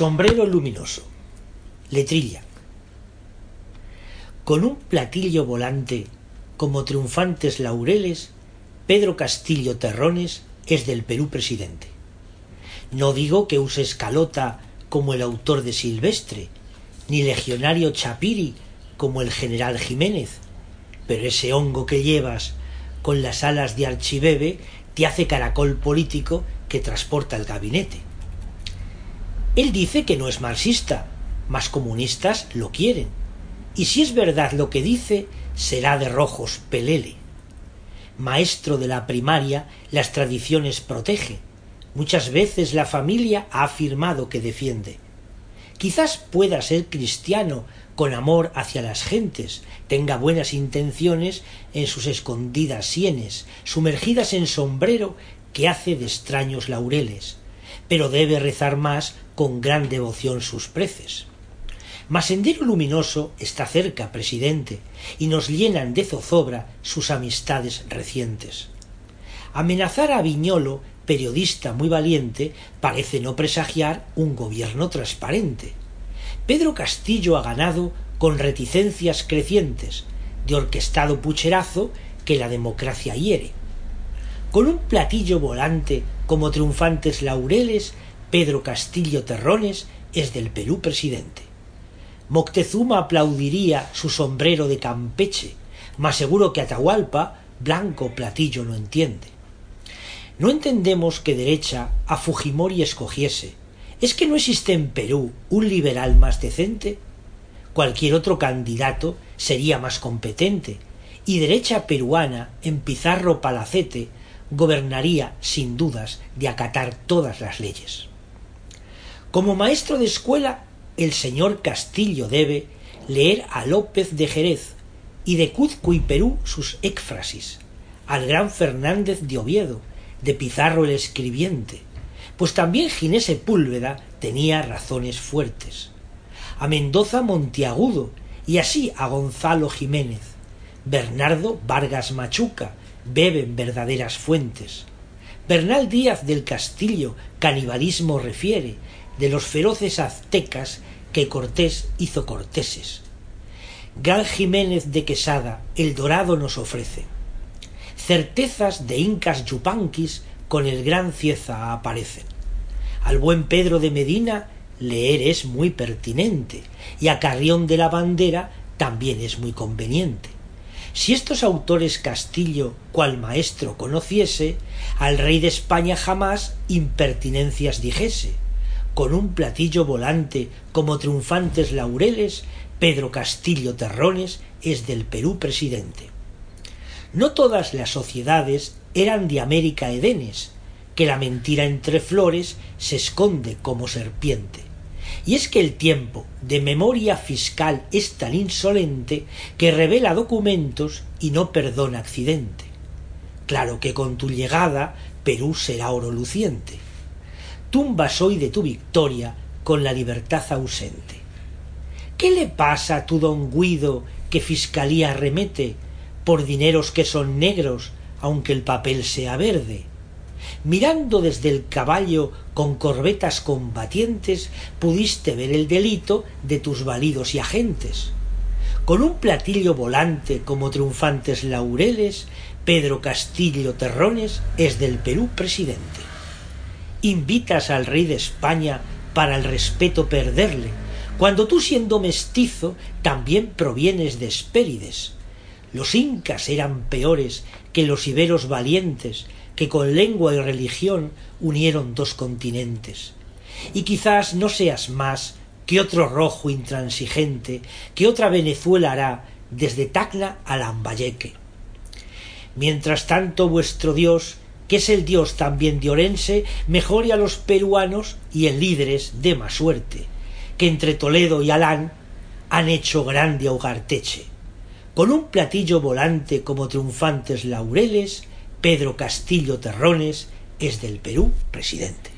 Sombrero luminoso. Letrilla. Con un platillo volante, como triunfantes laureles, Pedro Castillo Terrones es del Perú presidente. No digo que use escalota como el autor de Silvestre, ni legionario Chapiri como el general Jiménez, pero ese hongo que llevas con las alas de archibebe te hace caracol político que transporta el gabinete. Él dice que no es marxista, mas comunistas lo quieren. Y si es verdad lo que dice, será de rojos pelele. Maestro de la primaria, las tradiciones protege. Muchas veces la familia ha afirmado que defiende. Quizás pueda ser cristiano con amor hacia las gentes, tenga buenas intenciones en sus escondidas sienes, sumergidas en sombrero que hace de extraños laureles, pero debe rezar más con gran devoción sus preces. Mas Sendero Luminoso está cerca, presidente, y nos llenan de zozobra sus amistades recientes. Amenazar a Viñolo, periodista muy valiente, parece no presagiar un gobierno transparente. Pedro Castillo ha ganado con reticencias crecientes, de orquestado pucherazo que la democracia hiere. Con un platillo volante como triunfantes laureles Pedro Castillo Terrones es del Perú presidente. Moctezuma aplaudiría su sombrero de Campeche, más seguro que Atahualpa, blanco platillo no entiende. No entendemos que derecha a Fujimori escogiese. ¿Es que no existe en Perú un liberal más decente? Cualquier otro candidato sería más competente, y derecha peruana en Pizarro Palacete gobernaría sin dudas de acatar todas las leyes. Como maestro de escuela, el señor Castillo debe leer a López de Jerez y de Cuzco y Perú sus éfrasis, al gran Fernández de Oviedo, de Pizarro el escribiente, pues también Ginés Sepúlveda tenía razones fuertes. A Mendoza Monteagudo y así a Gonzalo Jiménez. Bernardo Vargas Machuca beben verdaderas fuentes. Bernal Díaz del Castillo canibalismo refiere de los feroces aztecas que Cortés hizo corteses. Gal Jiménez de Quesada el dorado nos ofrece. Certezas de incas yupanquis con el gran Cieza aparecen. Al buen Pedro de Medina leer es muy pertinente y a Carrión de la Bandera también es muy conveniente. Si estos autores Castillo, cual maestro conociese, al rey de España jamás impertinencias dijese. Con un platillo volante como triunfantes laureles, Pedro Castillo Terrones es del Perú presidente. No todas las sociedades eran de América Edenes, que la mentira entre flores se esconde como serpiente. Y es que el tiempo de memoria fiscal es tan insolente que revela documentos y no perdona accidente. Claro que con tu llegada Perú será oro luciente. Tumbas hoy de tu victoria con la libertad ausente. ¿Qué le pasa a tu don Guido que fiscalía remete por dineros que son negros aunque el papel sea verde? mirando desde el caballo con corbetas combatientes, pudiste ver el delito de tus validos y agentes. Con un platillo volante como triunfantes laureles, Pedro Castillo Terrones es del Perú presidente. Invitas al rey de España para el respeto perderle, cuando tú siendo mestizo también provienes de Espérides. Los incas eran peores que los iberos valientes, que con lengua y religión unieron dos continentes. Y quizás no seas más que otro rojo intransigente que otra Venezuela hará desde Tacna a Lambayeque. Mientras tanto vuestro Dios, que es el Dios también de Orense, mejore a los peruanos y en líderes de más suerte, que entre Toledo y Alán han hecho grande ahogarteche. Con un platillo volante como triunfantes laureles, Pedro Castillo Terrones es del Perú presidente.